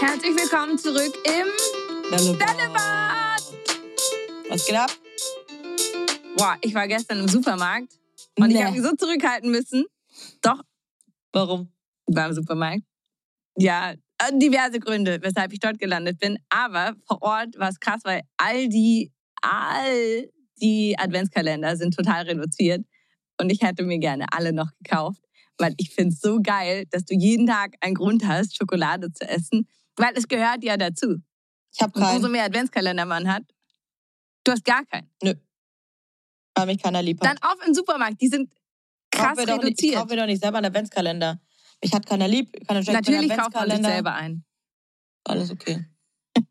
Herzlich willkommen zurück im Bällebad. Was geht ab? Boah, ich war gestern im Supermarkt und ich Nee. habe mich so zurückhalten müssen. Doch, Warum? ich war im Supermarkt. Ja, äh, diverse Gründe, weshalb ich dort gelandet bin. Aber vor Ort war es krass, weil all die, all die Adventskalender sind total reduziert. Und ich hätte mir gerne alle noch gekauft, weil ich finde es so geil, dass du jeden Tag einen Grund hast, Schokolade zu essen. Weil es gehört ja dazu. Ich habe Und umso keinen, mehr Adventskalender man hat, du hast gar keinen. weil mich keiner lieb Dann hat. auf im Supermarkt, die sind krass Kauf doch nicht, ich reduziert. kauf mir doch nicht selber einen Adventskalender. Mich hat keiner lieb. Keiner Natürlich kauft man sich selber ein. Alles okay.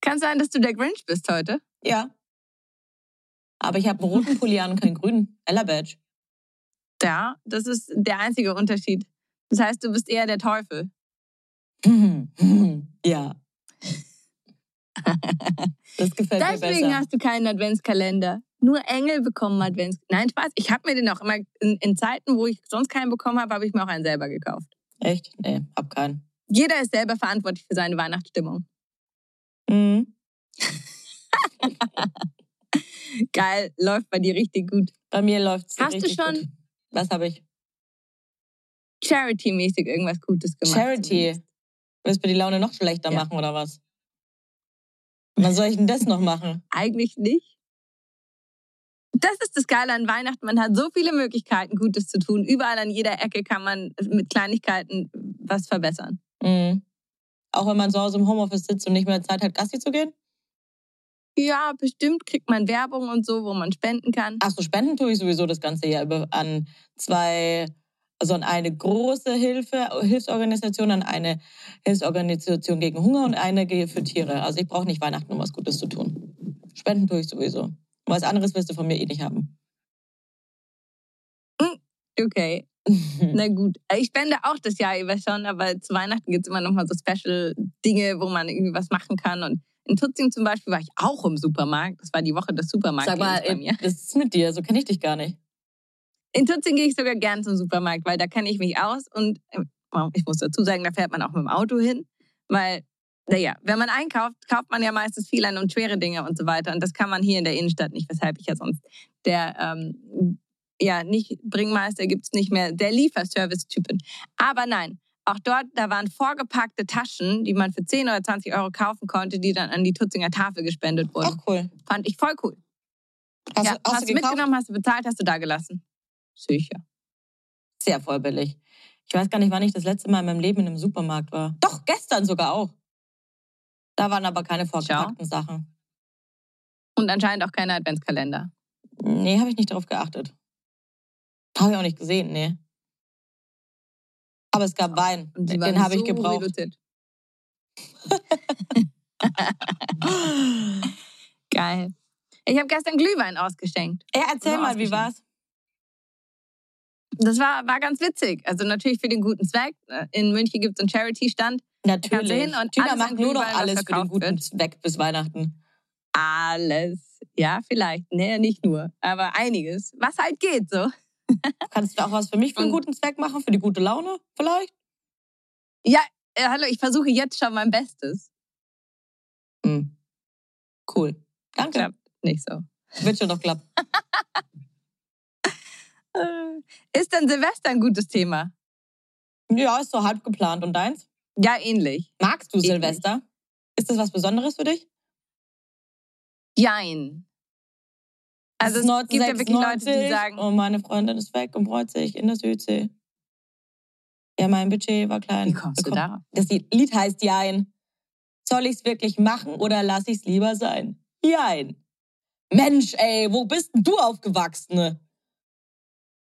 Kann sein, dass du der Grinch bist heute. Ja. Aber ich habe einen roten Pulli an und keinen grünen. Ella Badge. Ja, das ist der einzige Unterschied. Das heißt, du bist eher der Teufel. ja. Das gefällt mir Deswegen besser. hast du keinen Adventskalender. Nur Engel bekommen Advents. Nein, Spaß. Ich habe mir den auch immer in, in Zeiten, wo ich sonst keinen bekommen habe, habe ich mir auch einen selber gekauft. Echt? Nee, hab keinen. Jeder ist selber verantwortlich für seine Weihnachtsstimmung. Mhm. Geil, läuft bei dir richtig gut. Bei mir läuft's Hast du richtig schon- Gut. Was habe ich? Charity-mäßig irgendwas Gutes gemacht. Charity. Willst du mir die Laune noch schlechter Ja. machen oder was? Was soll ich denn das noch machen? Eigentlich nicht. Das ist das Geile an Weihnachten. Man hat so viele Möglichkeiten, Gutes zu tun. Überall an jeder Ecke kann man mit Kleinigkeiten was verbessern. Mhm. Auch wenn man zu Hause im Homeoffice sitzt und nicht mehr Zeit hat, Gassi zu gehen? Ja, bestimmt kriegt man Werbung und so, wo man spenden kann. Ach so, spenden tue ich sowieso das ganze Jahr über an zwei, also an eine große Hilfe, Hilfsorganisation, an eine Hilfsorganisation gegen Hunger und eine für Tiere. Also ich brauche nicht Weihnachten, um was Gutes zu tun. Spenden tue ich sowieso. Was anderes wirst du von mir eh nicht haben. Okay, na gut. Ich spende auch das Jahr über schon, aber zu Weihnachten gibt es immer noch mal so Special-Dinge, wo man irgendwie was machen kann. Und in Tutzing zum Beispiel war ich auch im Supermarkt. Das war die Woche des Supermarkts Sag mal, bei mir. ey, was ist mit dir? So kenne ich dich gar nicht. In Tutzing gehe ich sogar gern zum Supermarkt, weil da kenne ich mich aus und äh, ich muss dazu sagen, da fährt man auch mit dem Auto hin, weil, naja, wenn man einkauft, kauft man ja meistens viel an und schwere Dinge und so weiter und das kann man hier in der Innenstadt nicht, weshalb ich ja sonst der, ähm, ja, nicht Bringmeister gibt's nicht mehr, der Lieferservice-Typen. Aber nein, auch dort, da waren vorgepackte Taschen, die man für 10 oder 20 Euro kaufen konnte, die dann an die Tutzinger Tafel gespendet wurden. Ach cool. Fand ich voll cool. Hast, ja, du, hast, hast du du gekauft? mitgenommen, hast du bezahlt, hast du da gelassen. Sicher. Sehr voll billig. Ich weiß gar nicht, wann ich das letzte Mal in meinem Leben in einem Supermarkt war. Doch, gestern sogar auch. Da waren aber keine vorgepackten Sachen. Und anscheinend auch keine Adventskalender. Nee, habe ich nicht darauf geachtet. Habe ich auch nicht gesehen, nee. Aber es gab Wein. Den habe ich so gebraucht. reduziert. Geil. Ich habe gestern Glühwein ausgeschenkt. Ja, erzähl So mal, wie war's? Das war, war ganz witzig. Also natürlich für den guten Zweck. In München gibt es einen Charity-Stand. Natürlich. hin und alles macht nur noch alles für den guten wird. Zweck bis Weihnachten. Alles. Ja, vielleicht. Nee, nicht nur. Aber einiges. Was halt geht so. Kannst du auch was für mich für einen guten Zweck machen? Für die gute Laune vielleicht? Ja, äh, hallo, ich versuche jetzt schon mein Bestes. Hm. Cool. Danke. Klappt nicht so. Wird schon noch klappen. Ist denn Silvester ein gutes Thema? Ja, ist so halb geplant. Und deins? Ja, ähnlich. Magst du Ähnlich. Silvester? Ist das was Besonderes für dich? Jein. Also es ist gibt ja wirklich Leute, die 1996 sagen, Und meine Freundin ist weg und freut sich in der Südsee. Ja, mein Budget war klein. wie kommst du darauf? Das Lied heißt Jein. Soll ich's wirklich machen oder lass ich's lieber sein? Jein. Mensch, ey, wo bist denn du aufgewachsen?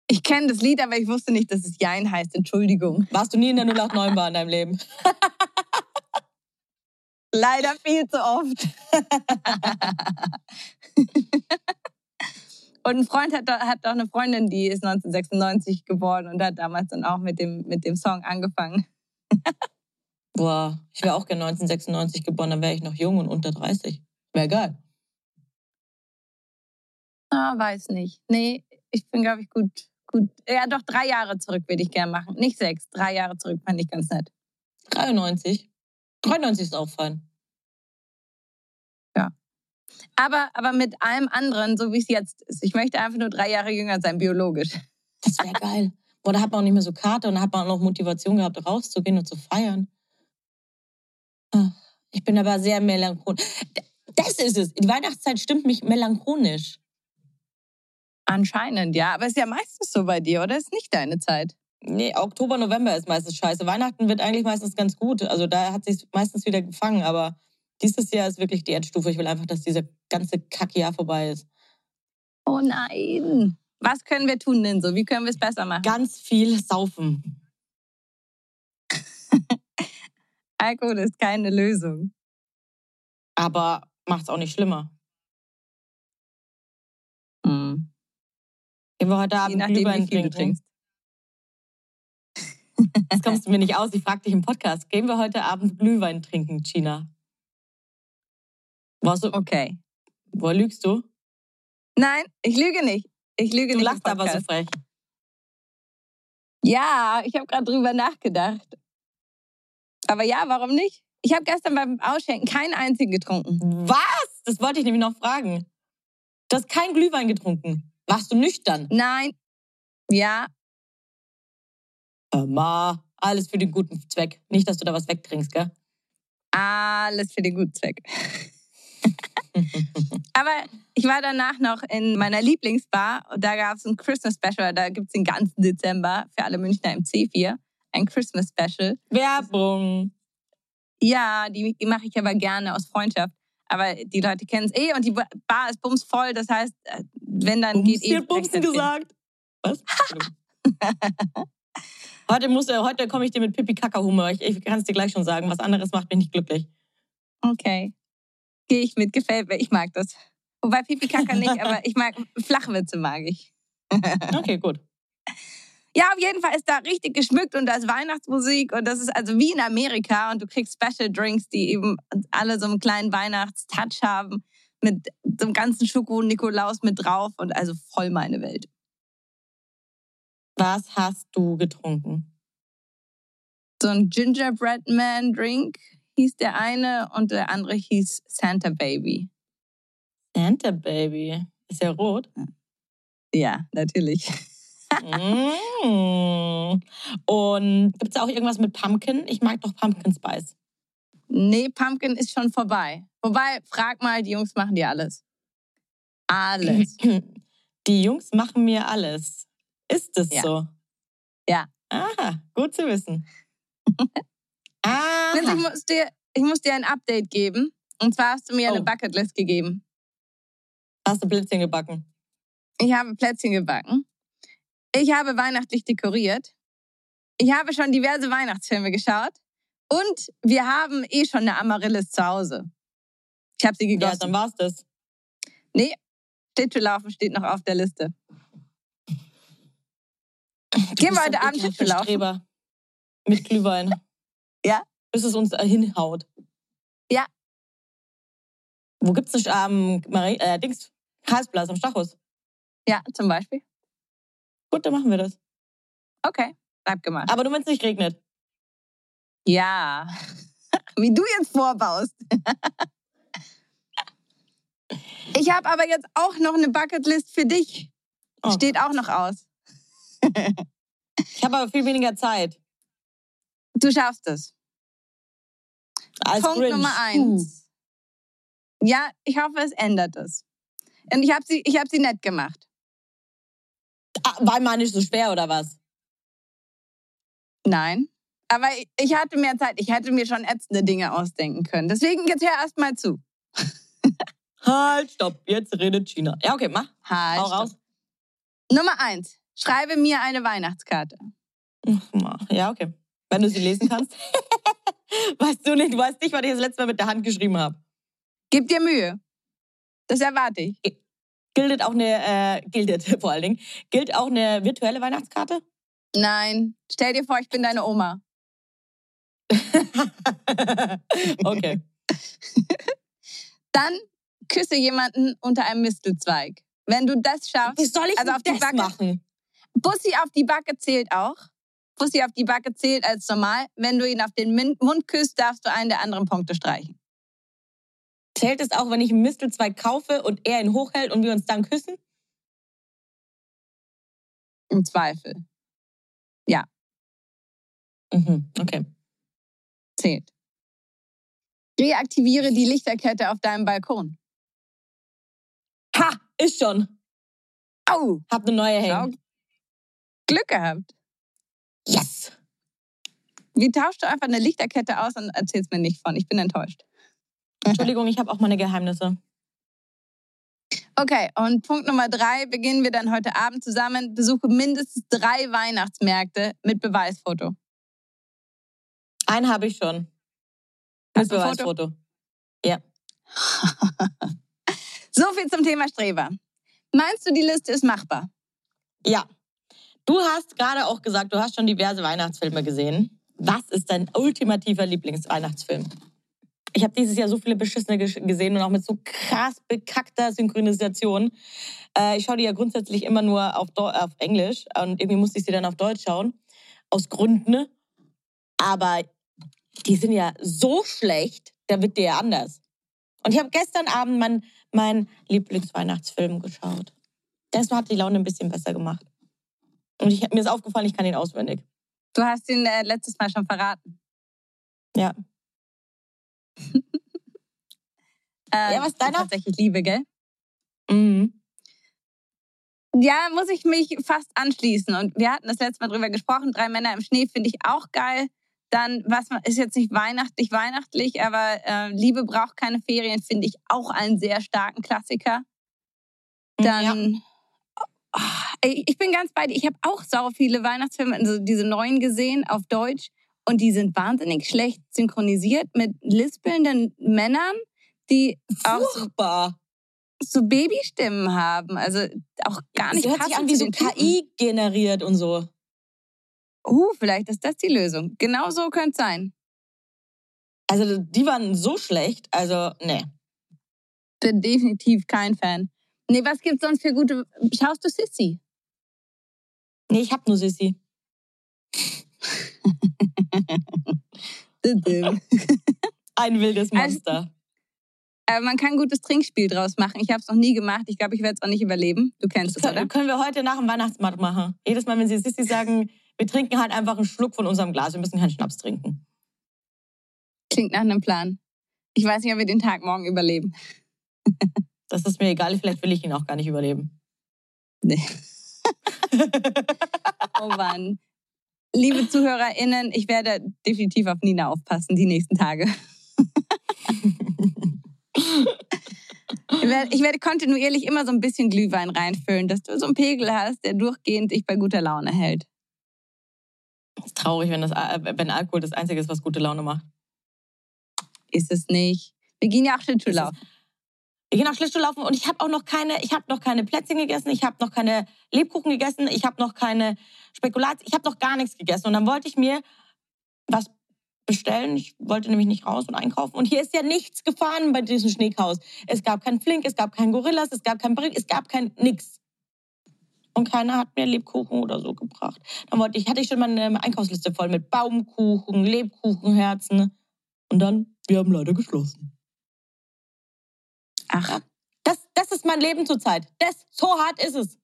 Ich kenne das Lied, aber ich wusste nicht, dass es Jein heißt. Entschuldigung. Warst du nie in der 089 Bar in deinem Leben? Leider viel zu oft. und ein Freund hat, hat auch eine Freundin, die ist 1996 geboren und hat damals dann auch mit dem, mit dem Song angefangen. Boah, ich wäre auch gerne 1996 geboren, dann wäre ich noch jung und unter 30. Wäre geil. Ah, weiß nicht. Nee, ich bin, glaube ich, gut, gut. Ja, doch, drei Jahre zurück würde ich gerne machen. Nicht sechs, drei Jahre zurück fand ich ganz nett. 93. 93 ist auch fein. Ja. Aber, aber mit allem anderen, so wie es jetzt ist. Ich möchte einfach nur drei Jahre jünger sein, biologisch. Das wäre geil. Boah, da hat man auch nicht mehr so Karte und da hat man auch noch Motivation gehabt, rauszugehen und zu feiern. Ach, ich bin aber sehr melancholisch. Das ist es. Die Weihnachtszeit stimmt mich melancholisch. Anscheinend, ja. Aber ist ja meistens so bei dir, oder? Ist nicht deine Zeit. Nee, Oktober, November ist meistens scheiße. Weihnachten wird eigentlich meistens ganz gut. Also da hat sich meistens wieder gefangen. Aber dieses Jahr ist wirklich die Endstufe. Ich will einfach, dass dieser ganze Kackjahr vorbei ist. Oh nein. Was können wir tun denn so? Wie können wir es besser machen? Ganz viel saufen. Alkohol ist keine Lösung. Aber macht es auch nicht schlimmer. Hm. Gehen wir heute Abend Glühwein du trinken. trinkst. Jetzt kommst du mir nicht aus. Ich frage dich im Podcast. Gehen wir heute Abend Glühwein trinken, Gina? Warst du, Okay. woher lügst du? Nein, ich lüge nicht. Ich lüge Du nicht. im lachst aber so frech. Ja, ich habe gerade drüber nachgedacht. Aber ja, warum nicht? Ich habe gestern beim Ausschenken keinen einzigen getrunken. Was? Das wollte ich nämlich noch fragen. Du hast keinen Glühwein getrunken. Warst du nüchtern? Nein. Ja, mal, alles für den guten Zweck. Nicht, dass du da was wegtrinkst, gell? alles für den guten Zweck. Aber ich war danach noch in meiner Lieblingsbar und da gab es ein Christmas Special. Da gibt es den ganzen Dezember für alle Münchner im C4 ein Christmas Special. Werbung. Ja, die mache ich aber gerne aus Freundschaft. Aber die Leute kennen es eh und die Bar ist bumsvoll. Das heißt, äh, wenn dann geht Bumsen, eh. Bumsen gesagt. Was? heute muss, heute komme ich dir mit Pipi Kaka Humor. Ich, ich kann es dir gleich schon sagen. Was anderes macht mich nicht glücklich. Okay. Gehe ich mit, gefällt mir. Ich mag das. Wobei Pipi Kaka nicht, aber ich mag Flachwitze mag ich. Okay, gut. Ja, auf jeden Fall ist da richtig geschmückt und da ist Weihnachtsmusik und das ist also wie in Amerika und du kriegst Special Drinks, die eben alle so einen kleinen Weihnachtstouch haben mit so einem ganzen Schoko-Nikolaus mit drauf und also voll meine Welt. Was hast du getrunken? So ein Gingerbread Man Drink hieß der eine und der andere hieß Santa Baby. Santa Baby. Ist ja rot. Ja, natürlich. Mm. Und gibt es auch irgendwas mit Pumpkin? Ich mag doch Pumpkin Spice. Nee, Pumpkin ist schon vorbei. Wobei, frag mal, die Jungs machen dir alles. Alles. Die Jungs machen mir alles. Ist es Ja. so? Ja. Aha, gut zu wissen. Vince, ich Aha. muss, dir, ich muss dir ein Update geben. Und zwar hast du mir Oh. eine Bucketlist gegeben. Hast du Blitzchen gebacken? Ich habe Plätzchen gebacken. Ich habe weihnachtlich dekoriert. Ich habe schon diverse Weihnachtsfilme geschaut. Und wir haben eh schon eine Amaryllis zu Hause. Ich habe sie Ja, gegossen. dann war's das. nee, Schlittschuhlaufen steht noch auf der Liste. Du Gehen wir heute Abend Schlittschuhlaufen? Streber. Mit Glühwein. Ja. Bis es uns hinhaut. Ja. Wo gibt's das? Ähm, Marie, äh, Dings, Karlsplatz am Stachus. Ja, zum Beispiel. Gut, dann machen wir das. Okay, bleib gemacht. Aber nur wenn es nicht regnet. Ja. Wie du jetzt vorbaust. Ich habe aber jetzt auch noch eine Bucketlist für dich. Oh. Steht auch noch aus. Ich habe aber viel weniger Zeit. Du schaffst es. Als Punkt Grinch. Nummer eins. Ja, ich hoffe, es ändert es. Und ich habe sie, ich hab sie nett gemacht. Ah, war mal nicht so schwer, oder was? Nein. Aber ich- hatte mehr Zeit. Ich hätte mir schon ätzende Dinge ausdenken können. Deswegen jetzt hör erst mal zu. Halt, stopp, jetzt redet China. Ja, okay, mach. Halt. Hau raus. Nummer eins. schreibe mir eine Weihnachtskarte. Ja, okay. Wenn du sie lesen kannst. weißt du nicht, du weißt nicht, was ich das letzte Mal mit der Hand geschrieben habe. Gib dir Mühe. Das erwarte ich. Gilt auch eine, äh, gilt vor allen Dingen, gilt auch eine virtuelle Weihnachtskarte? Nein. Stell dir vor, ich bin deine Oma. okay. Dann küsse jemanden unter einem Mistelzweig. Wenn du das schaffst, Wie soll ich also auf die das Backe, machen? Bussi auf die Backe zählt auch. Bussi auf die Backe zählt als normal. Wenn du ihn auf den Mund küsst, darfst du einen der anderen Punkte streichen. Zählt es auch, wenn ich einen Mistelzweig kaufe und er ihn hochhält und wir uns dann küssen? Im Zweifel. Mhm, okay. Zählt. Reaktiviere die Lichterkette auf deinem Balkon. Ha, ist schon. Au! Hab eine neue hängen. Glück gehabt. Yes. Wie tauschst du einfach eine Lichterkette aus und erzählst mir nicht von? Ich bin enttäuscht. Entschuldigung, ich habe auch meine Geheimnisse. Okay, und Punkt Nummer drei beginnen wir dann heute Abend zusammen. Besuche mindestens drei Weihnachtsmärkte mit Beweisfoto. Einen habe ich schon. Mit ein Foto? Beweisfoto. Ja. So viel zum Thema Streber. Meinst du, die Liste ist machbar? Ja. Du hast gerade auch gesagt, du hast schon diverse Weihnachtsfilme gesehen. Was ist dein ultimativer Lieblingsweihnachtsfilm? Ich habe dieses Jahr so viele beschissene gesehen und auch mit so krass bekackter Synchronisation. Äh, ich schaue die ja grundsätzlich immer nur auf, auf Englisch und irgendwie musste ich sie dann auf Deutsch schauen. Aus Gründen. Aber die sind ja so schlecht, da wird dir ja anders. Und ich habe gestern Abend meinen mein Lieblingsweihnachtsfilm geschaut. Das hat die Laune ein bisschen besser gemacht. Und ich, mir ist aufgefallen, ich kann ihn auswendig. Du hast ihn äh, letztes Mal schon verraten. Ja. Ja, was ist deiner? Tatsächlich Liebe, gell? Mhm. Ja, muss ich mich fast anschließen. Und wir hatten das letzte Mal drüber gesprochen. Drei Männer im Schnee finde ich auch geil. Dann, was ist jetzt nicht weihnachtlich, weihnachtlich, aber äh, Liebe braucht keine Ferien, finde ich auch einen sehr starken Klassiker. Ja. Dann, Ah, ey, ich bin ganz bei dir. Ich habe auch sau viele Weihnachtsfilme, also diese neuen gesehen auf Deutsch. Und die sind wahnsinnig schlecht synchronisiert mit lispelnden Männern, die auch so, Furchtbar. so Babystimmen haben. Also auch gar nicht Das hört sich an wie so. KI generiert und so. Uh, vielleicht ist das die Lösung. Genau so könnte es sein. Also die waren so schlecht. Also, nee. Bin definitiv kein Fan. Nee, was gibt's sonst für gute. Schaust du Sissy? Nee, ich hab nur Sissi. Ein wildes Also- Monster. Aber man kann ein gutes Trinkspiel draus machen. Ich habe es noch nie gemacht. Ich glaube, ich werde es auch nicht überleben. Du kennst es, oder? können wir heute nach dem Weihnachtsmarkt machen. Jedes Mal, wenn sie Sissi sagen, wir trinken halt einfach einen Schluck von unserem Glas. Wir müssen keinen Schnaps trinken. Klingt nach einem Plan. Ich weiß nicht, ob wir den Tag morgen überleben. Das ist mir egal. Vielleicht will ich ihn auch gar nicht überleben. Nee. Oh Mann. Liebe ZuhörerInnen, ich werde definitiv auf Nina aufpassen die nächsten Tage. Ich werde, ich werde kontinuierlich immer so ein bisschen Glühwein reinfüllen, dass du so einen Pegel hast, der durchgehend dich bei guter Laune hält. Das ist traurig, wenn, das, äh, wenn Alkohol das Einzige ist, was gute Laune macht. Ist es nicht. Wir gehen ja auch Schlittschuh laufen. Auch Schlittschuh laufen und ich habe auch noch keine, ich habe noch keine Plätzchen gegessen, ich habe noch keine Lebkuchen gegessen, ich habe noch keine Spekulation, ich habe noch gar nichts gegessen. Und dann wollte ich mir was bestellen. Ich wollte nämlich nicht raus und einkaufen. Und hier ist ja nichts gefahren bei diesem Schneekhaus. Es gab kein Flink, es gab kein Gorillas, es gab kein Brick, es gab kein nix. Und keiner hat mir Lebkuchen oder so gebracht. Dann wollte ich, hatte ich schon meine Einkaufsliste voll mit Baumkuchen, Lebkuchenherzen. Und dann, wir haben leider geschlossen. Ach, Das, das ist mein Leben zurzeit. Das, so hart ist es.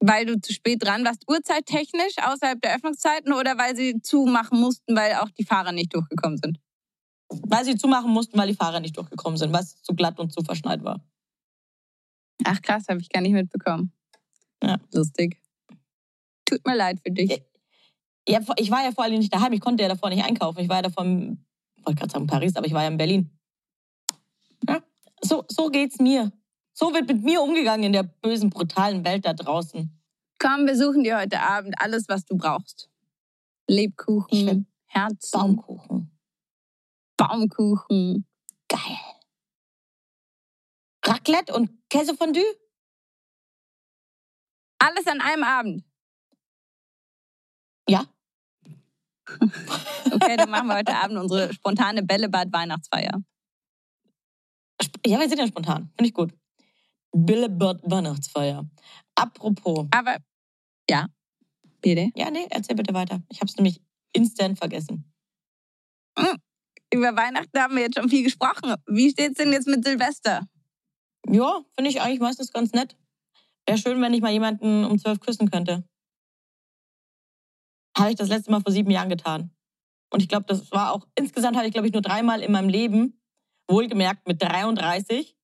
weil du zu spät dran warst, uhrzeittechnisch außerhalb der Öffnungszeiten oder weil sie zumachen mussten, weil auch die Fahrer nicht durchgekommen sind? Weil sie zumachen mussten, weil die Fahrer nicht durchgekommen sind, weil es zu glatt und zu verschneit war. Ach krass, habe ich gar nicht mitbekommen. Ja. Lustig. Tut mir leid für dich. Ja, ich war ja vor allem nicht daheim. Ich konnte ja davor nicht einkaufen. Ich war ja davor, in, wollte gerade sagen Paris, aber ich war ja in Berlin. Ja, so, so geht's mir. So wird mit mir umgegangen in der bösen, brutalen Welt da draußen. Komm, wir suchen dir heute Abend alles, was du brauchst. Lebkuchen, Herzen, Baumkuchen. Baumkuchen. Geil. Raclette und Käsefondue? Alles an einem Abend. Ja. Okay, dann machen wir heute Abend unsere spontane Bällebad-Weihnachtsfeier. Ja, wir sind ja spontan. Finde ich gut. Billebird Weihnachtsfeier. Apropos. Aber, ja, bitte. Ja, nee, erzähl bitte weiter. Ich habe es nämlich instant vergessen. Über Weihnachten haben wir jetzt schon viel gesprochen. Wie steht's denn jetzt mit Silvester? Ja, finde ich eigentlich meistens ganz nett. Wäre schön, wenn ich mal jemanden um zwölf küssen könnte. Habe ich das letzte Mal vor sieben Jahren getan. Und ich glaube, das war auch, insgesamt habe ich, glaube ich, nur dreimal in meinem Leben, wohlgemerkt mit 33,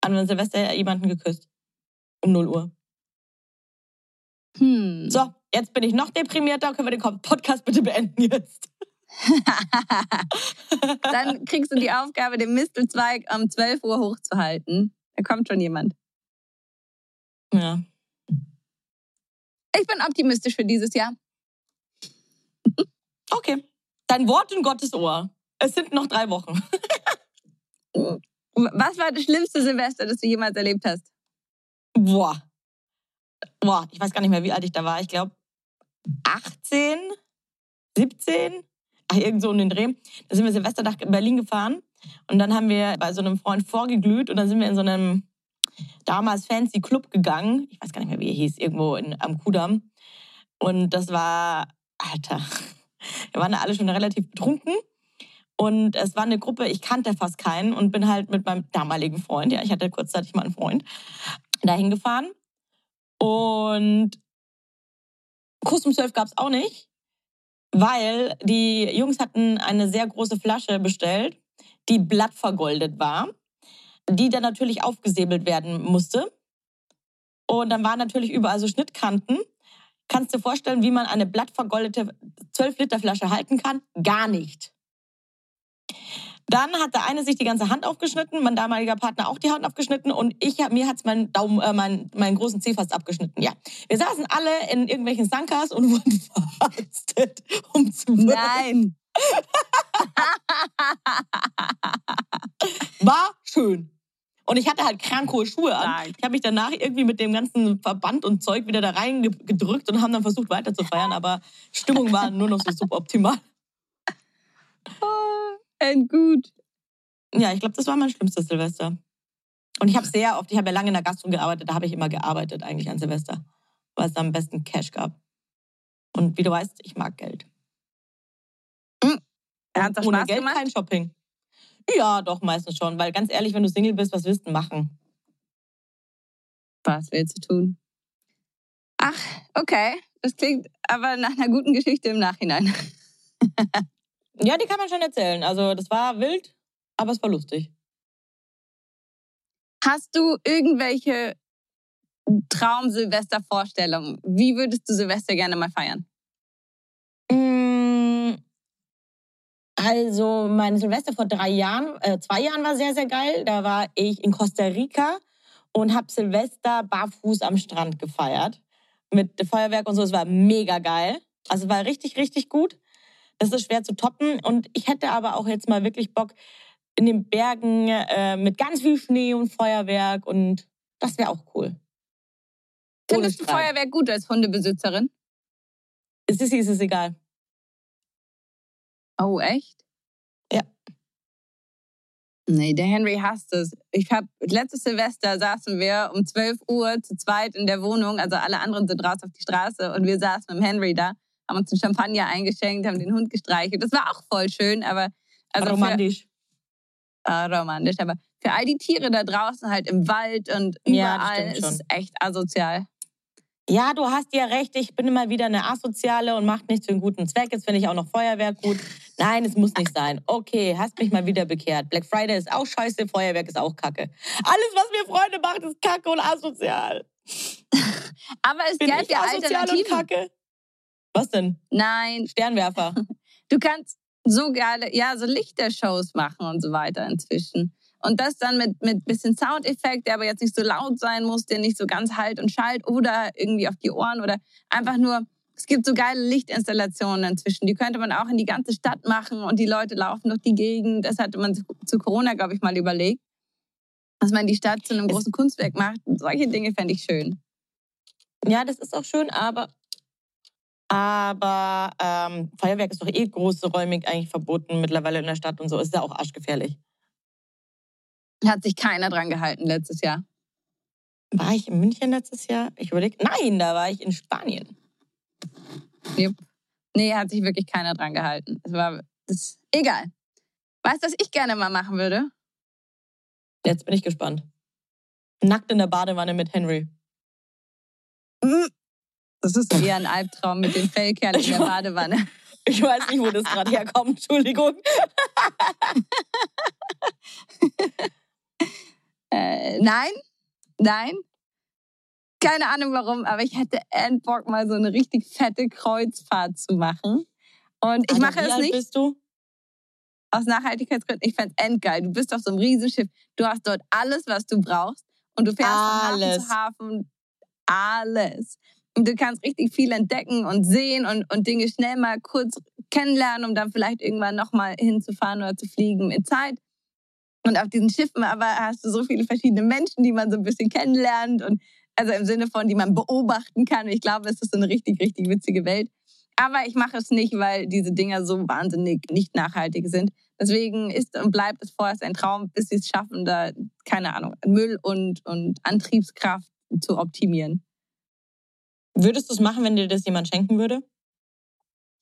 an Silvester jemanden geküsst. Um 0 Uhr. Hm. So, jetzt bin ich noch deprimierter. Können wir den Podcast bitte beenden jetzt? Dann kriegst du die Aufgabe, den Mistelzweig um 12 Uhr hochzuhalten. Da kommt schon jemand. Ja. Ich bin optimistisch für dieses Jahr. Okay. Dein Wort in Gottes Ohr. Es sind noch drei Wochen. Was war das schlimmste Silvester, das du jemals erlebt hast? Boah. Boah, ich weiß gar nicht mehr, wie alt ich da war. Ich glaube 18, 17, ach, irgend so um den Dreh. Da sind wir Silvester nach Berlin gefahren und dann haben wir bei so einem Freund vorgeglüht und dann sind wir in so einem damals fancy Club gegangen. Ich weiß gar nicht mehr, wie er hieß, irgendwo in, am Kudamm. Und das war, Alter, wir waren da alle schon relativ betrunken. Und es war eine Gruppe, ich kannte fast keinen und bin halt mit meinem damaligen Freund, ja, ich hatte kurzzeitig mal einen Freund, dahin gefahren. Und Kuss um 12 gab es auch nicht, weil die Jungs hatten eine sehr große Flasche bestellt, die blattvergoldet war, die dann natürlich aufgesäbelt werden musste. Und dann waren natürlich überall so Schnittkanten. Kannst du dir vorstellen, wie man eine blattvergoldete 12-Liter-Flasche halten kann? Gar nicht. Dann hat der eine sich die ganze Hand aufgeschnitten, mein damaliger Partner auch die Hand aufgeschnitten und ich hab, mir hat's meinen Daumen, äh, meinen, meinen großen Zeh fast abgeschnitten. Ja, wir saßen alle in irgendwelchen Sankas und wurden verarztet um zu Nein. War schön. Und ich hatte halt krankhohe Schuhe an. Stark. Ich habe mich danach irgendwie mit dem ganzen Verband und Zeug wieder da reingedrückt und haben dann versucht weiter zu feiern, aber Stimmung war nur noch so suboptimal. And gut. Ja, ich glaube, das war mein schlimmstes Silvester. Und ich habe sehr oft, ich habe ja lange in der Gastro gearbeitet, da habe ich immer gearbeitet eigentlich an Silvester, weil es da am besten Cash gab. Und wie du weißt, ich mag Geld. Er hat das Ohne Spaß Geld gemacht? kein Shopping. Ja, doch, meistens schon. Weil ganz ehrlich, wenn du Single bist, was willst du machen? Was willst du tun? Ach, okay. Das klingt aber nach einer guten Geschichte im Nachhinein. Ja, die kann man schon erzählen. Also das war wild, aber es war lustig. Hast du irgendwelche Traum-Silvester-Vorstellungen? Wie würdest du Silvester gerne mal feiern? Mm, Also mein Silvester vor drei Jahren, äh, zwei Jahren war sehr, sehr geil. Da war ich in Costa Rica und habe Silvester barfuß am Strand gefeiert. Mit Feuerwerk und so. Es war mega geil. Also war richtig, richtig gut. Das ist schwer zu toppen. Und ich hätte aber auch jetzt mal wirklich Bock in den Bergen äh, mit ganz viel Schnee und Feuerwerk. Und das wäre auch cool. Findest du. Feuerwerk gut als Hundebesitzerin? Sissi ist es egal. Oh, echt? Ja. Nee, der Henry hasst es. Ich hab, letztes Silvester saßen wir um 12 Uhr zu zweit in der Wohnung, also alle anderen sind raus auf die Straße und wir saßen mit dem Henry da, haben uns einen Champagner eingeschenkt, haben den Hund gestreichelt. Das war auch voll schön, aber also Romantisch. Für, äh, romantisch, aber für all die Tiere da draußen halt im Wald und Ja, das überall stimmt ist es echt asozial. Ja, du hast ja recht, ich bin immer wieder eine Asoziale und macht nichts für einen guten Zweck. Jetzt finde ich auch noch Feuerwerk gut. Nein, es muss nicht sein. Okay, hast mich mal wieder bekehrt. Black Friday ist auch scheiße, Feuerwerk ist auch kacke. Alles, was mir Freunde macht, ist kacke und asozial. Aber es Bin gäbe ja Alternativen. Was denn? Nein, Sternwerfer. Du kannst so geile, ja, so Lichtershows machen und so weiter inzwischen. Und das dann mit, mit bisschen Soundeffekt, der aber jetzt nicht so laut sein muss, der nicht so ganz halt und schallt oder irgendwie auf die Ohren oder einfach nur, es gibt so geile Lichtinstallationen inzwischen, die könnte man auch in die ganze Stadt machen und die Leute laufen durch die Gegend. Das hatte man zu Corona, glaube ich, mal überlegt, dass man die Stadt zu einem großen Kunstwerk macht. Solche Dinge fände ich schön. Ja, das ist auch schön, aber aber ähm, Feuerwerk ist doch eh große räumig eigentlich verboten mittlerweile in der Stadt und so. Ist ja auch arschgefährlich. Hat sich keiner dran gehalten letztes Jahr. War ich in München letztes Jahr? Ich überlege. Nein, da war ich in Spanien. Yep. Nee, hat sich wirklich keiner dran gehalten. Es war das, egal. Weißt du, was ich gerne mal machen würde? Jetzt bin ich gespannt. Nackt in der Badewanne mit Henry. Das ist eher ein Albtraum mit dem Fellkerl in der Badewanne. Ich weiß nicht, wo das gerade herkommt. Entschuldigung. äh, nein, nein. Keine Ahnung warum, aber ich hätte Bock, mal so eine richtig fette Kreuzfahrt zu machen. Und ich Alter, mache es nicht bist du? aus Nachhaltigkeitsgründen. Ich fände es endgeil. Du bist auf so einem Riesenschiff. Du hast dort alles, was du brauchst. Und du fährst von Hafen Alles. zu Hafen. Alles. Und du kannst richtig viel entdecken und sehen und, und Dinge schnell mal kurz kennenlernen, um dann vielleicht irgendwann nochmal hinzufahren oder zu fliegen mit Zeit. Und auf diesen Schiffen aber hast du so viele verschiedene Menschen, die man so ein bisschen kennenlernt und also im Sinne von, die man beobachten kann. Ich glaube, es ist so eine richtig, richtig witzige Welt. Aber ich mache es nicht, weil diese Dinger so wahnsinnig nicht nachhaltig sind. Deswegen ist und bleibt es vorerst ein Traum, bis sie es schaffen, da, keine Ahnung, Müll und, und Antriebskraft zu optimieren. Würdest du es machen, wenn dir das jemand schenken würde?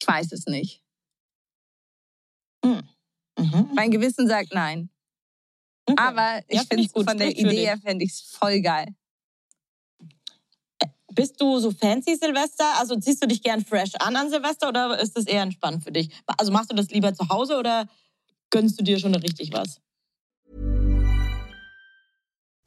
Ich weiß es nicht. Mhm. Mein Gewissen sagt nein. Okay. Aber ich Ja, find finde gut. von der Idee her fände ich es voll geil. Bist du so fancy Silvester? Also ziehst du dich gern fresh an an Silvester oder ist das eher entspannt für dich? Also machst du das lieber zu Hause oder gönnst du dir schon richtig was?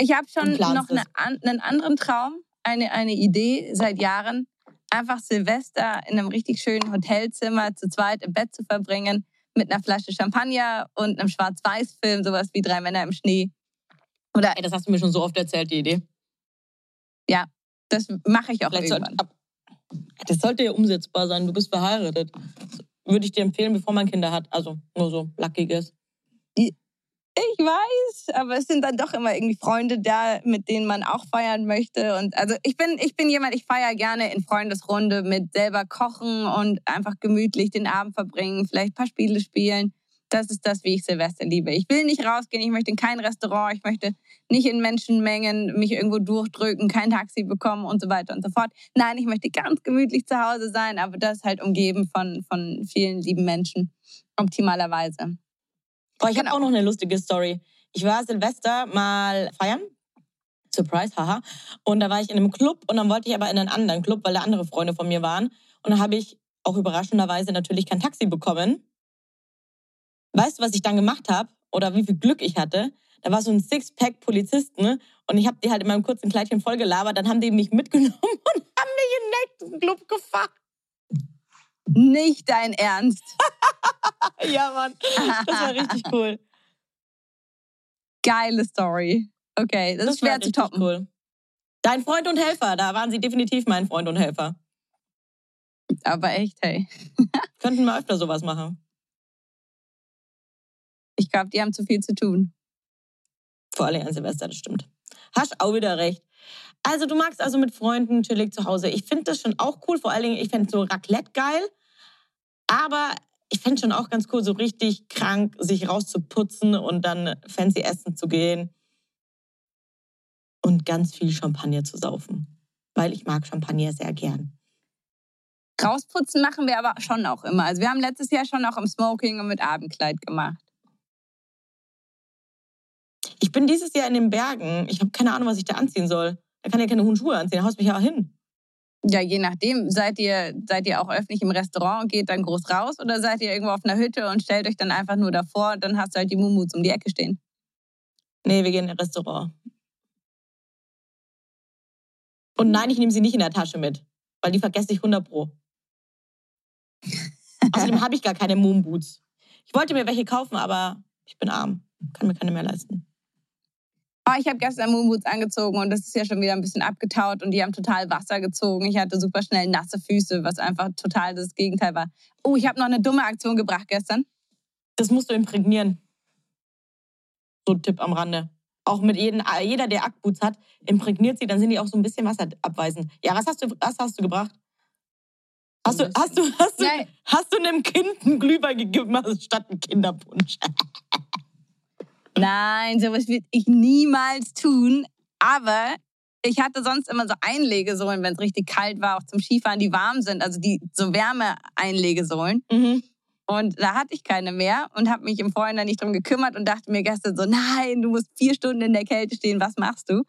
Ich habe schon noch eine, an, einen anderen Traum, eine, eine Idee seit Jahren. Einfach Silvester in einem richtig schönen Hotelzimmer zu zweit im Bett zu verbringen, mit einer Flasche Champagner und einem Schwarz-Weiß-Film, sowas wie Drei Männer im Schnee. Oder Ey, das hast du mir schon so oft erzählt, die Idee. ja, das mache ich auch Vielleicht sollte, irgendwann. ab, das sollte ja umsetzbar sein. Du bist verheiratet. Würde ich dir empfehlen, bevor man Kinder hat. Also nur so lucky guess. Ich weiß, aber es sind dann doch immer irgendwie Freunde da, mit denen man auch feiern möchte. Und also ich bin, ich bin jemand, ich feiere gerne in Freundesrunde mit selber kochen und einfach gemütlich den Abend verbringen, vielleicht ein paar Spiele spielen. Das ist das, wie ich Silvester liebe. Ich will nicht rausgehen, ich möchte in kein Restaurant, ich möchte nicht in Menschenmengen mich irgendwo durchdrücken, kein Taxi bekommen und so weiter und so fort. Nein, ich möchte ganz gemütlich zu Hause sein, aber das halt umgeben von, von vielen lieben Menschen, optimalerweise. Oh, ich habe Genau. auch noch eine lustige Story. Ich war Silvester mal feiern. Surprise, haha. Und da war ich in einem Club und dann wollte ich aber in einen anderen Club, weil da andere Freunde von mir waren. Und dann habe ich auch überraschenderweise natürlich kein Taxi bekommen. Weißt du, was ich dann gemacht habe? Oder wie viel Glück ich hatte? Da war so ein Sixpack Polizisten und ich habe die halt in meinem kurzen Kleidchen voll gelabert. Dann haben die mich mitgenommen und haben mich in den nächsten Club gefahren. Nicht dein Ernst. Ja, Mann. Das war richtig cool. Geile Story. Okay, das, ist war schwer zu toppen. Cool. Dein Freund und Helfer, da waren sie definitiv mein Freund und Helfer. Aber echt, hey. Könnten wir öfter sowas machen. Ich glaube, die haben zu viel zu tun. Vor allem an Silvester, das stimmt. Hast auch wieder recht. Also du magst also mit Freunden chillig zu Hause. Ich finde das schon auch cool. Vor allen Dingen, ich fände so Raclette geil. Aber ich fände schon auch ganz cool, so richtig krank sich rauszuputzen und dann fancy essen zu gehen. Und ganz viel Champagner zu saufen. Weil ich mag Champagner sehr gern. Rausputzen machen wir aber schon auch immer. Also wir haben letztes Jahr schon auch im Smoking und mit Abendkleid gemacht. Ich bin dieses Jahr in den Bergen. Ich habe keine Ahnung, was ich da anziehen soll. Da kann ich ja keine hohen Schuhe anziehen. Da haust mich ja auch hin. Ja, je nachdem. Seid ihr, seid ihr auch öffentlich im Restaurant und geht dann groß raus oder seid ihr irgendwo auf einer Hütte und stellt euch dann einfach nur davor und dann hast du halt die Mumuts um die Ecke stehen? Nee, wir gehen in ein Restaurant. Und nein, ich nehme sie nicht in der Tasche mit, weil die vergesse ich 100 pro. Außerdem habe ich gar keine Moonboots. Ich wollte mir welche kaufen, aber ich bin arm. Kann mir keine mehr leisten. Oh, ich habe gestern Moonboots angezogen und das ist ja schon wieder ein bisschen abgetaut und die haben total Wasser gezogen. Ich hatte super schnell nasse Füße, was einfach total das Gegenteil war. Oh, ich habe noch eine dumme Aktion gebracht gestern. Das musst du imprägnieren. So ein Tipp am Rande. Auch mit jedem, jeder, der Ackboots hat, imprägniert sie, dann sind die auch so ein bisschen wasserabweisend. Ja, was hast du, was hast du gebracht? Hast du, hast du, hast du, Nein. hast du einem Kind einen Glühwein gegeben statt einen Kinderpunsch? Nein, sowas würde ich niemals tun. Aber ich hatte sonst immer so Einlegesohlen, wenn es richtig kalt war, auch zum Skifahren, die warm sind, also die so Wärme-Einlegesohlen. Mhm. Und da hatte ich keine mehr und habe mich im Vorhinein nicht drum gekümmert und dachte mir gestern so, nein, du musst vier Stunden in der Kälte stehen, was machst du?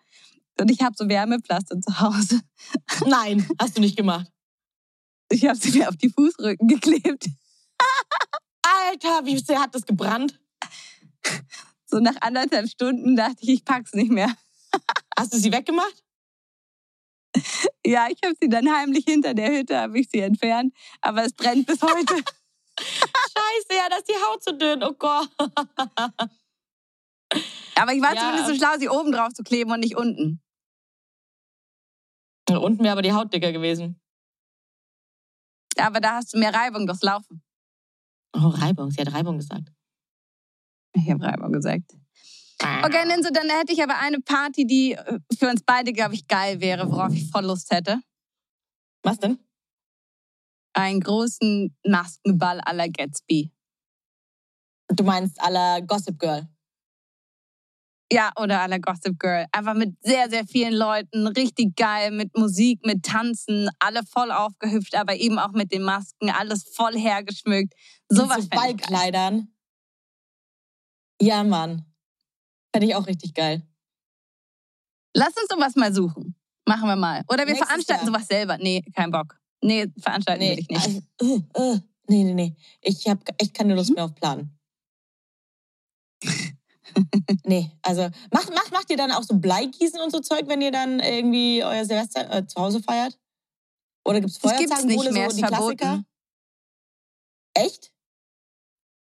Und ich habe so Wärmepflaster zu Hause. Nein, hast du nicht gemacht. Ich habe sie mir auf die Fußrücken geklebt. Alter, wie sehr hat das gebrannt? So nach anderthalb Stunden dachte ich, ich pack's nicht mehr. Hast du sie weggemacht? Ja, ich habe sie dann heimlich hinter der Hütte, habe ich sie entfernt. Aber es brennt bis heute. Scheiße, ja, da ist die Haut so dünn. Oh Gott. Aber ich war Ja. zumindest so schlau, sie oben drauf zu kleben und nicht unten. Unten wäre aber die Haut dicker gewesen. Aber da hast du mehr Reibung durchs Laufen. Oh, Reibung. Sie hat Reibung gesagt. Ich habe Reibung gesagt. Okay, Ninso, dann hätte ich aber eine Party, die äh, für uns beide, glaube ich, geil wäre, worauf ich voll Lust hätte. Was denn? Einen großen Maskenball la Gatsby. Du meinst aller Gossip Girl. Ja, oder la Gossip Girl. Einfach mit sehr, sehr vielen Leuten. Richtig geil. Mit Musik, mit Tanzen. Alle voll aufgehüpft, aber eben auch mit den Masken. Alles voll hergeschmückt. Sowas so. Ballkleidern. Ja, Mann. Fände ich auch richtig geil. Lass uns sowas mal suchen. Machen wir mal. Oder wir Nächstes veranstalten Jahr. sowas selber. Nee, kein Bock. Nee, veranstalten will ich nicht. also, äh, äh, nee, nee, nee. Ich habe echt keine Mhm. Lust mehr auf Planen. nee, also macht, macht, macht ihr dann auch so Bleigießen und so Zeug, wenn ihr dann irgendwie euer Silvester äh, zu Hause feiert? Oder gibt es Feuerzangenbowle, so die Klassiker? verboten. Echt?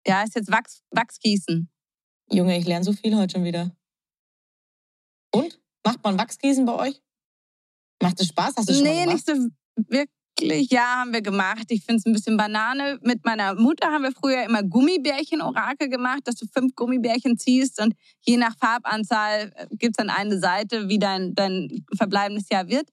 Ja, ist jetzt Wachs, Wachsgießen. Junge, ich lerne so viel heute schon wieder. Und? Macht man Wachsgießen bei euch? Macht es Spaß? Hast du schon Nee, mal nicht so wirklich. Ja, haben wir gemacht. Ich finde es ein bisschen Banane. Mit meiner Mutter haben wir früher immer Gummibärchen-Orakel gemacht, dass du fünf Gummibärchen ziehst und je nach Farbanzahl gibt es dann eine Seite, wie dein, dein verbleibendes Jahr wird.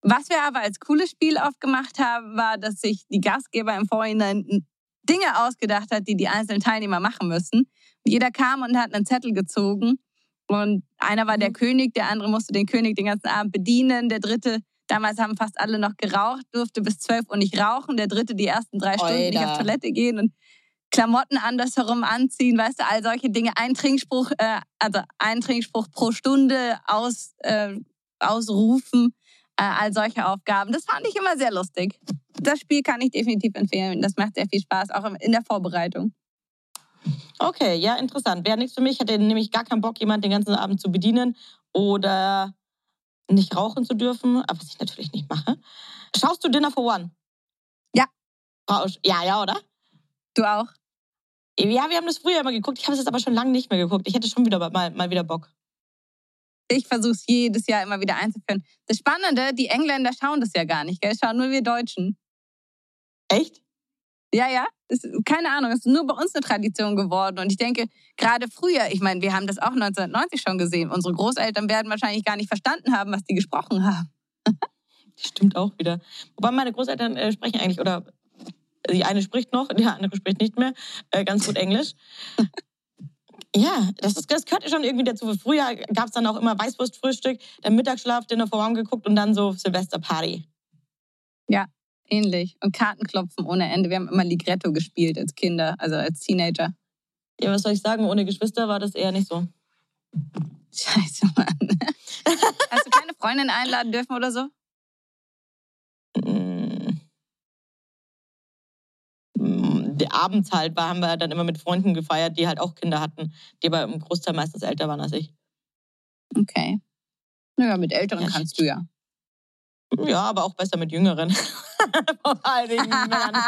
Was wir aber als cooles Spiel aufgemacht haben, war, dass sich die Gastgeber im Vorhinein Dinge ausgedacht hat, die die einzelnen Teilnehmer machen müssen. Und jeder kam und hat einen Zettel gezogen. Und einer war der Mhm. König, der andere musste den König den ganzen Abend bedienen. Der dritte, damals haben fast alle noch geraucht, durfte bis 12 Uhr nicht rauchen. Der dritte die ersten drei Stunden nicht Oida. auf Toilette gehen und Klamotten andersherum anziehen, weißt du, all solche Dinge. Ein Trinkspruch, äh, also ein Trinkspruch pro Stunde aus, äh, ausrufen, äh, all solche Aufgaben. Das fand ich immer sehr lustig. Das Spiel kann ich definitiv empfehlen. Das macht sehr viel Spaß, auch in der Vorbereitung. Okay, ja, interessant. Wäre nichts für mich. Ich hätte nämlich gar keinen Bock, jemanden den ganzen Abend zu bedienen oder nicht rauchen zu dürfen, aber was ich natürlich nicht mache. Schaust du Dinner for One? Ja. Ja, ja, oder? Du auch? Ja, wir haben das früher immer geguckt. Ich habe es jetzt aber schon lange nicht mehr geguckt. Ich hätte schon wieder mal, mal wieder Bock. Ich versuche es jedes Jahr immer wieder einzuführen. Das Spannende, die Engländer schauen das ja gar nicht, gell? Schauen nur wir Deutschen. Echt? Ja, ja. Das, ist- keine Ahnung, es ist nur bei uns eine Tradition geworden. Und ich denke, gerade früher, ich meine, wir haben das auch 1990 schon gesehen. Unsere Großeltern werden wahrscheinlich gar nicht verstanden haben, was die gesprochen haben. Stimmt auch wieder. Wobei meine Großeltern äh, sprechen eigentlich, oder die eine spricht noch, die andere spricht nicht mehr, äh, ganz gut Englisch. Ja, das, ist, das gehört schon irgendwie dazu. Früher gab es dann auch immer Weißwurstfrühstück, dann Mittagsschlaf, Dinner for One geguckt und dann so Silvesterparty. ähnlich. Und Kartenklopfen ohne Ende. Wir haben immer Ligretto gespielt als Kinder, also als Teenager. Ja, was soll ich sagen? Ohne Geschwister war das eher nicht so. Scheiße, Mann. Hast du keine Freundin einladen dürfen oder so? Abends halt war, haben wir dann immer mit Freunden gefeiert, die halt auch Kinder hatten, die aber im Großteil meistens älter waren als ich. Okay. Naja, mit Älteren Ja, kannst du ja. Ja, aber auch besser mit Jüngeren. Vor allen Dingen Männern.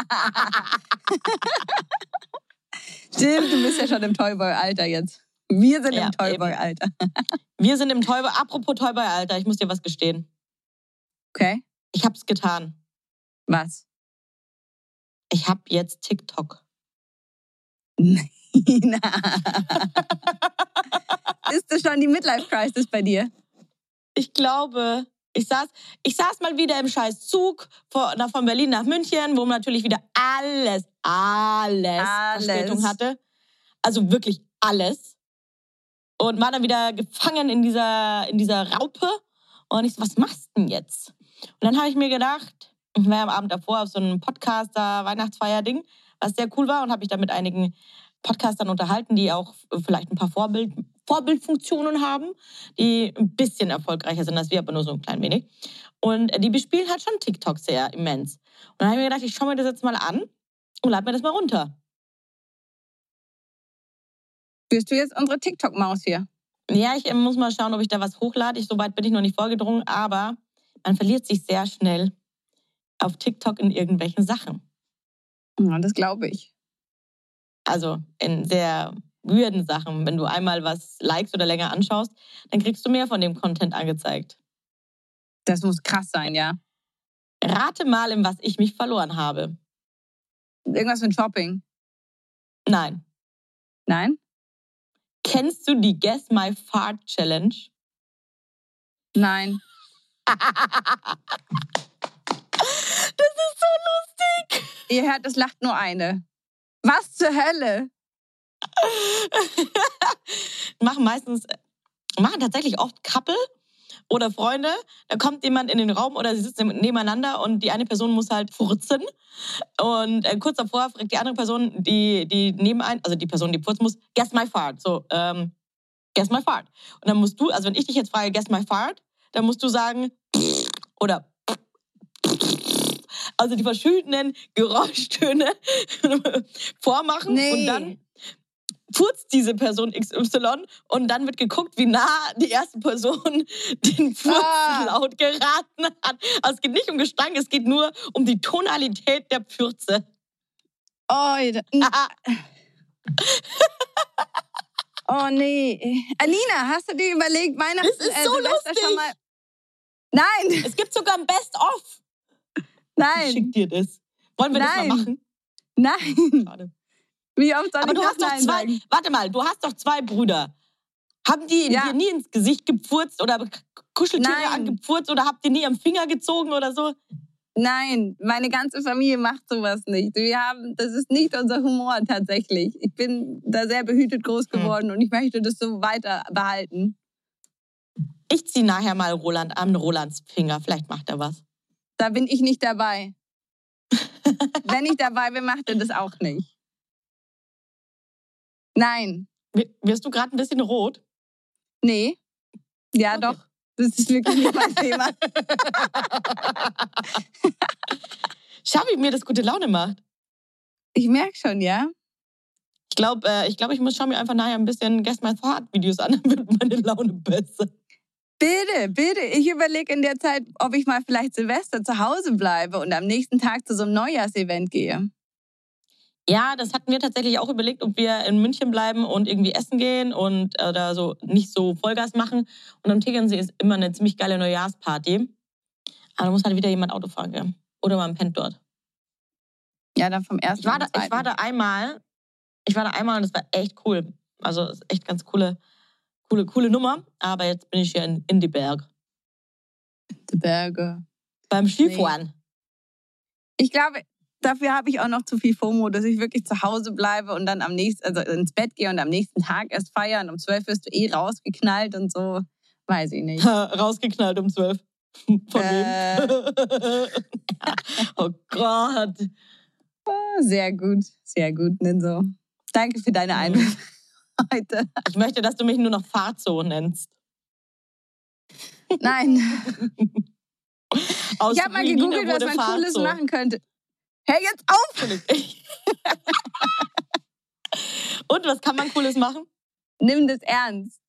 Stimmt, du bist ja schon im Toyboy-Alter jetzt. Wir sind Ja, im Toyboy-Alter. Wir sind im Toyboy. Apropos Toyboy, Alter, ich muss dir was gestehen. Okay. Ich hab's getan. Was? Ich hab jetzt TikTok. Nina. Ist das schon die Midlife-Crisis bei dir? Ich glaube, ich saß, ich saß mal wieder im scheiß Zug von, von Berlin nach München, wo man natürlich wieder alles, alles, Alles. Verspätung hatte. Also wirklich alles. Und war dann wieder gefangen in dieser, in dieser Raupe. Und ich so, was machst du denn jetzt? Und dann habe ich mir gedacht, ich war am Abend davor auf so einem Podcaster Weihnachtsfeier-Ding, was sehr cool war und habe mich da mit einigen Podcastern unterhalten, die auch vielleicht ein paar Vorbild, Vorbildfunktionen haben, die ein bisschen erfolgreicher sind als wir, aber nur so ein klein wenig. Und die bespielen halt schon TikTok sehr immens. Und dann habe ich mir gedacht, ich schaue mir das jetzt mal an und lade mir das mal runter. Bist du jetzt unsere TikTok-Maus hier? Ja, ich äh, muss mal schauen, ob ich da was hochlade. Ich, so weit bin ich noch nicht vorgedrungen, aber man verliert sich sehr schnell auf TikTok in irgendwelchen Sachen. Ja, das glaube ich. Also in sehr weirden Sachen. Wenn du einmal was likest oder länger anschaust, dann kriegst du mehr von dem Content angezeigt. Das muss krass sein, ja. Rate mal, in was ich mich verloren habe. Irgendwas mit Shopping. Nein. Nein? Kennst du die Guess My Fart Challenge? Nein. das ist so lustig. Ihr hört, es lacht nur eine. Was zur Hölle? machen meistens, machen tatsächlich oft Couple oder Freunde. Da kommt jemand in den Raum oder sie sitzen nebeneinander und die eine Person muss halt furzen. Und äh, kurz davor fragt die andere Person, die, die neben ein, also die Person, die furzen muss, guess my fart. So, ähm, guess my fart. Und dann musst du, also wenn ich dich jetzt frage, guess my fart, dann musst du sagen, oder also die verschiedenen Geräuschtöne vormachen Nee. und dann furzt diese Person XY und dann wird geguckt, wie nah die erste Person den Furz Ah. laut geraten hat. Also es geht nicht um Gestank, es geht nur um die Tonalität der Pürze. Oh, oh nee. Alina, hast du dir überlegt, Weihnachten, Das ist äh, so Silvester lustig. schon mal... Nein, Es gibt sogar ein Best-of. Ich nein, schick dir das. Wollen wir das Nein. mal machen? nein. Schade. Wie oft soll Aber ich du das hast doch Nein zwei, sagen? warte mal, du hast doch zwei Brüder. Haben die Ja. dir nie ins Gesicht gepfurzt oder Kuscheltiere Nein. angepfurzt oder habt ihr nie am Finger gezogen oder so? Nein, meine ganze Familie macht sowas nicht. Wir haben, das ist nicht unser Humor tatsächlich. Ich bin da sehr behütet groß Hm. geworden und ich möchte das so weiter behalten. Ich zieh nachher mal Roland an Rolands Finger. Vielleicht macht er was. Da bin ich nicht dabei. Wenn ich dabei bin, macht er das auch nicht. Nein, Wirst du gerade ein bisschen rot? nee. Ja, Okay. doch. Das ist wirklich nicht mein Thema. Schau, wie mir das gute Laune macht. Ich merke schon, ja. Ich glaube, äh, ich, glaub, ich muss schau mir einfach nachher ein bisschen Guess My Thought Videos an, dann wird meine Laune besser. Bitte, bitte. Ich überlege in der Zeit, ob ich mal vielleicht Silvester zu Hause bleibe und am nächsten Tag zu so einem Neujahrsevent gehe. Ja, das hatten wir tatsächlich auch überlegt, ob wir in München bleiben und irgendwie essen gehen und äh, oder so nicht so Vollgas machen. Und am Tegernsee ist immer eine ziemlich geile Neujahrsparty. Aber da muss halt wieder jemand Auto fahren, gell? Oder man pennt dort. Ja, dann vom ersten Ich war, da, zum ich war da einmal. Ich war da einmal und es war echt cool. Also echt ganz coole, coole, coole Nummer. Aber jetzt bin ich hier in, in die Berg. Die Berge. Beim Skifahren. Ich glaube, dafür habe ich auch noch zu viel FOMO, dass ich wirklich zu Hause bleibe und dann am nächsten, also ins Bett gehe und am nächsten Tag erst feiern. Um zwölf wirst du eh rausgeknallt und so. Weiß ich nicht. Rausgeknallt um zwölf. Von Äh. wem? oh Gott. Ah, Sehr gut, sehr gut, Ninso. Danke für deine Einwürfe heute. Ich möchte, dass du mich nur noch Fahrzo nennst. Nein, Aus ich habe mal gegoogelt, was man Cooles Fahrzo. machen könnte. Hör jetzt auf! Und was kann man Cooles machen? Nimm das ernst.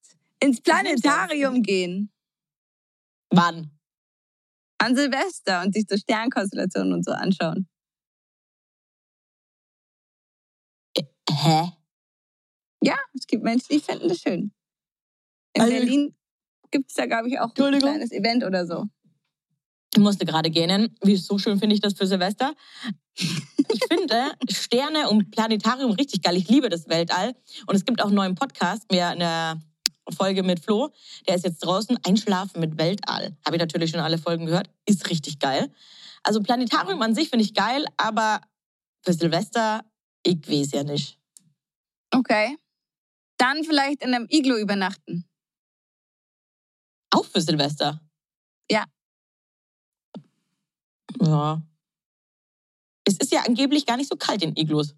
Ins Planetarium gehen. Wann? An Silvester und sich so Sternkonstellationen und so anschauen. Hä? Ja, es gibt Menschen, die finden das schön. In Also- Berlin gibt es da, glaube ich, auch ein kleines Event oder so. Ich musste gerade gähnen. Wie so schön finde ich das für Silvester. Ich finde Sterne und Planetarium richtig geil. Ich liebe das Weltall. Und es gibt auch einen neuen Podcast, mir eine Folge mit Flo. Der ist jetzt draußen. Einschlafen mit Weltall. Habe ich natürlich schon alle Folgen gehört. Ist richtig geil. Also Planetarium an sich finde ich geil, aber für Silvester, ich weiß ja nicht. Okay. Dann vielleicht in einem Iglo übernachten. Auch für Silvester. Ja. Ja. Es ist ja angeblich gar nicht so kalt in Iglus.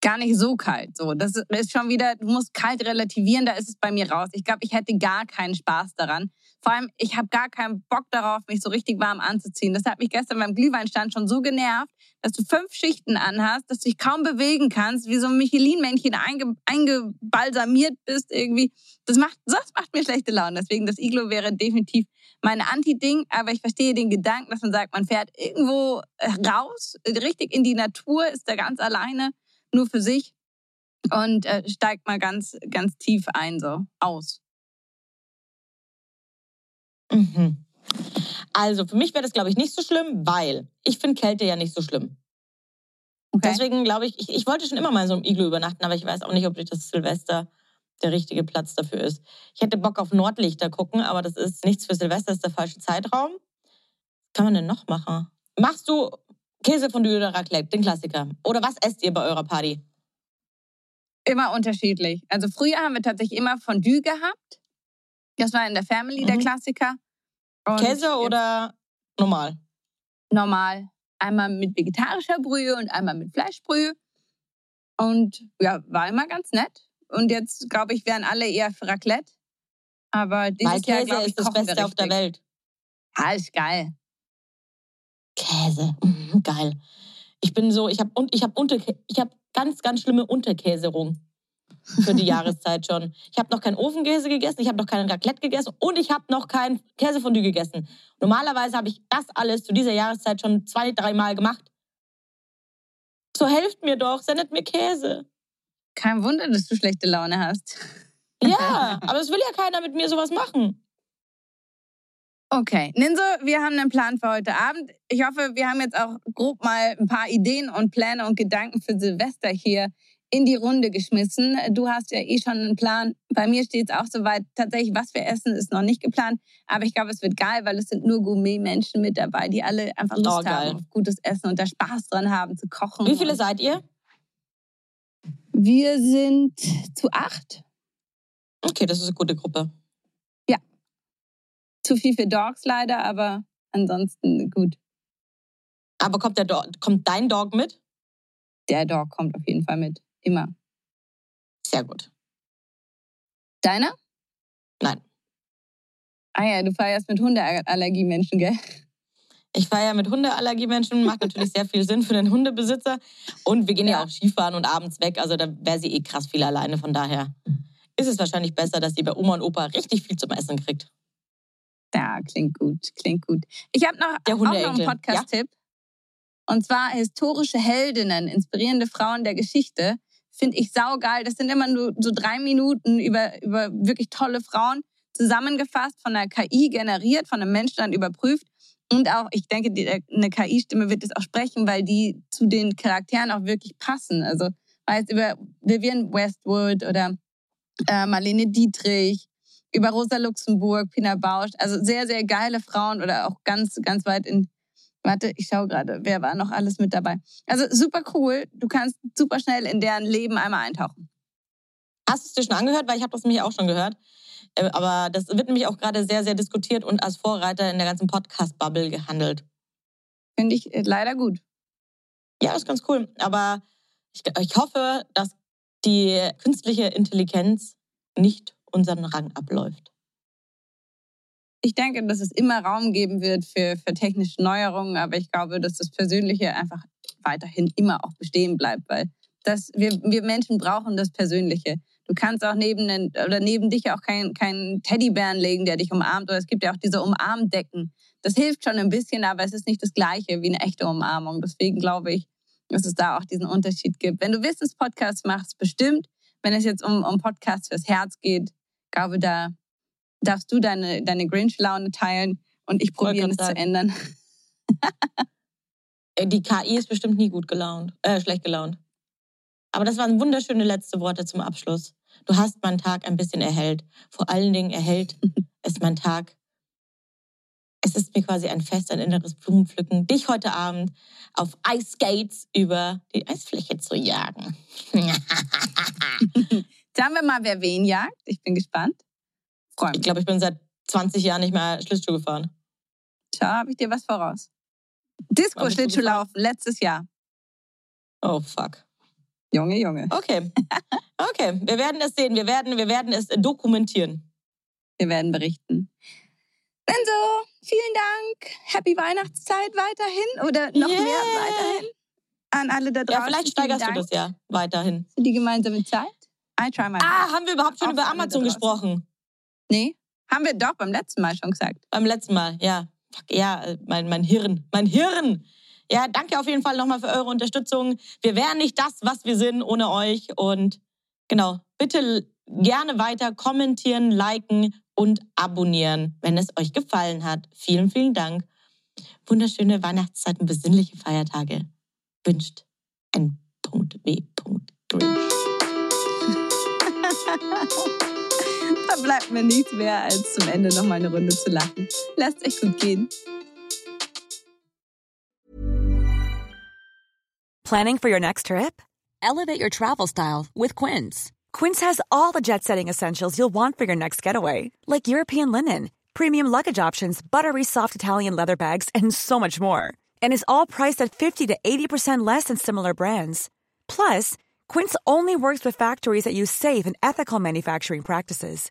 Gar nicht so kalt. So, das ist schon wieder, du musst kalt relativieren, da ist es bei mir raus. Ich glaube, ich hätte gar keinen Spaß daran. Vor allem, ich habe gar keinen Bock darauf, mich so richtig warm anzuziehen. Das hat mich gestern beim Glühweinstand schon so genervt, dass du fünf Schichten anhast, dass du dich kaum bewegen kannst, wie so ein Michelin-Männchen einge, eingebalsamiert bist irgendwie. Das macht, das macht mir schlechte Laune. Deswegen, das Iglo wäre definitiv mein Anti-Ding. Aber ich verstehe den Gedanken, dass man sagt, man fährt irgendwo äh, raus, richtig in die Natur, ist da ganz alleine, nur für sich und äh, steigt mal ganz, ganz tief ein, so aus. Mhm. Also für mich wäre das, glaube ich, nicht so schlimm, weil ich finde Kälte ja nicht so schlimm. Okay. Deswegen glaube ich, ich, ich wollte schon immer mal in so einem Iglu übernachten, aber ich weiß auch nicht, ob das Silvester der richtige Platz dafür ist. Ich hätte Bock auf Nordlichter gucken, aber das ist nichts für Silvester, das ist der falsche Zeitraum. Was kann man denn noch machen? Machst du Käsefondue oder Raclette, den Klassiker? Oder was esst ihr bei eurer Party? Immer unterschiedlich. Also früher haben wir tatsächlich immer Fondue gehabt. Das war in der Family der Mhm. Klassiker. Und Käse oder normal? Normal. Einmal mit vegetarischer Brühe und einmal mit Fleischbrühe. Und ja, war immer ganz nett. Und jetzt, glaube ich, wären alle eher für Raclette. Aber dieses Weil Jahr, Käse glaube ich, ist das Beste auf der. Welt. Ja, ist geil. Käse, mhm, geil. Ich bin so, ich habe und ich habe unter, ich habe ganz, ganz schlimme Unterkäserung für die Jahreszeit schon. Ich habe noch keinen Ofenkäse gegessen, ich habe noch keinen Raclette gegessen und ich habe noch kein Käsefondue gegessen. Normalerweise habe ich das alles zu dieser Jahreszeit schon zwei, dreimal gemacht. So helft mir doch, sendet mir Käse. Kein Wunder, dass du schlechte Laune hast. Ja, aber es will ja keiner mit mir sowas machen. Okay, Ninso, wir haben einen Plan für heute Abend. Ich hoffe, wir haben jetzt auch grob mal ein paar Ideen und Pläne und Gedanken für Silvester hier in die Runde geschmissen. Du hast ja eh schon einen Plan. Bei mir steht es auch soweit. Tatsächlich, was wir essen, ist noch nicht geplant. Aber ich glaube, es wird geil, weil es sind nur Gourmet-Menschen mit dabei, die alle einfach Lust Oh, haben auf gutes Essen und da Spaß dran haben zu kochen. Wie viele seid ihr? Wir sind zu acht. Okay, das ist eine gute Gruppe. Zu viel für Dogs leider, aber ansonsten gut. Aber kommt, der Dog, kommt dein Dog mit? Der Dog kommt auf jeden Fall mit. Immer. Sehr gut. Deiner? Nein. Ah ja, du feierst mit Hundeallergie-Menschen, gell? Ich feiere mit Hundeallergiemenschen, macht natürlich sehr viel Sinn für den Hundebesitzer. Und wir gehen ja, Ja. auch Skifahren und abends weg, also da wäre sie eh krass viel alleine. Von daher ist es wahrscheinlich besser, dass sie bei Oma und Opa richtig viel zum Essen kriegt. Ja, klingt gut, klingt gut. Ich habe noch, auch noch einen Podcast-Tipp. Und zwar historische Heldinnen, inspirierende Frauen der Geschichte. Finde ich saugeil. Das sind immer nur so drei Minuten über, über wirklich tolle Frauen zusammengefasst, von einer KI generiert, von einem Menschen dann überprüft. Und auch, ich denke, die, eine KI-Stimme wird es auch sprechen, weil die zu den Charakteren auch wirklich passen. Also, jetzt über Vivian Westwood oder äh, Marlene Dietrich, über Rosa Luxemburg, Pina Bausch. Also sehr, sehr geile Frauen oder auch ganz, ganz weit in. Warte, ich schaue gerade, wer war noch alles mit dabei. Also super cool. Du kannst super schnell in deren Leben einmal eintauchen. Hast du es dir schon angehört? Weil ich habe das nämlich auch schon gehört. Äh, aber das wird nämlich auch gerade sehr, sehr diskutiert und als Vorreiter in der ganzen Podcast-Bubble gehandelt. Finde ich äh, leider gut. Ja, ist ganz cool. Aber ich, ich hoffe, dass die künstliche Intelligenz nicht unseren Rang abläuft. Ich denke, dass es immer Raum geben wird für, für technische Neuerungen, aber ich glaube, dass das Persönliche einfach weiterhin immer auch bestehen bleibt, weil das, wir, wir Menschen brauchen das Persönliche. Du kannst auch neben, den, oder neben dich auch keinen kein Teddybären legen, der dich umarmt. Oder es gibt ja auch diese Umarmdecken. Das hilft schon ein bisschen, aber es ist nicht das Gleiche wie eine echte Umarmung. Deswegen glaube ich, dass es da auch diesen Unterschied gibt. Wenn du Wissenspodcasts machst, bestimmt. Wenn es jetzt um, um Podcasts fürs Herz geht, glaube da darfst du deine, deine Grinch-Laune teilen und ich probiere es zu ändern. Äh, die KI ist bestimmt nie gut gelaunt, äh, schlecht gelaunt. Aber das waren wunderschöne letzte Worte zum Abschluss. Du hast meinen Tag ein bisschen erhellt. Vor allen Dingen erhellt es mein Tag. Es ist mir quasi ein Fest, ein inneres Blumenpflücken, dich heute Abend auf Ice Skates über die Eisfläche zu jagen. Sagen wir mal, wer wen jagt. Ich bin gespannt. Freu Ich glaube, ich bin seit 20 Jahren nicht mehr Schlittschuh gefahren. Tja, habe ich dir was voraus. Disco-Schlittschuh laufen, letztes Jahr. Oh, fuck. Junge, Junge. Okay. Okay, wir werden es sehen. Wir werden, wir werden es dokumentieren. Wir werden berichten. Benzo, vielen Dank. Happy Weihnachtszeit weiterhin oder noch yeah. mehr weiterhin. An alle da draußen. Ja, vielleicht steigerst du das ja weiterhin. Für die gemeinsame Zeit. I try my ah, haben wir überhaupt schon Auf über Amazon gesprochen? Nee, haben wir doch beim letzten Mal schon gesagt. Beim letzten Mal, ja. Fuck, ja, äh, mein, mein Hirn. Mein Hirn. Ja, danke auf jeden Fall nochmal für eure Unterstützung. Wir wären nicht das, was wir sind ohne euch. Und genau, bitte gerne weiter kommentieren, liken und abonnieren, wenn es euch gefallen hat. Vielen, vielen Dank. Wunderschöne Weihnachtszeit und besinnliche Feiertage wünscht ein bleibt mir nichts mehr, als zum Ende noch mal eine Runde zu lachen. Lasst euch gut gehen. Planning for your next trip? Elevate your travel style with Quince. Quince has all the jet-setting essentials you'll want for your next getaway, like European linen, premium luggage options, buttery soft Italian leather bags, and so much more. And is all priced at 50 to 80% less than similar brands. Plus, Quince only works with factories that use safe and ethical manufacturing practices.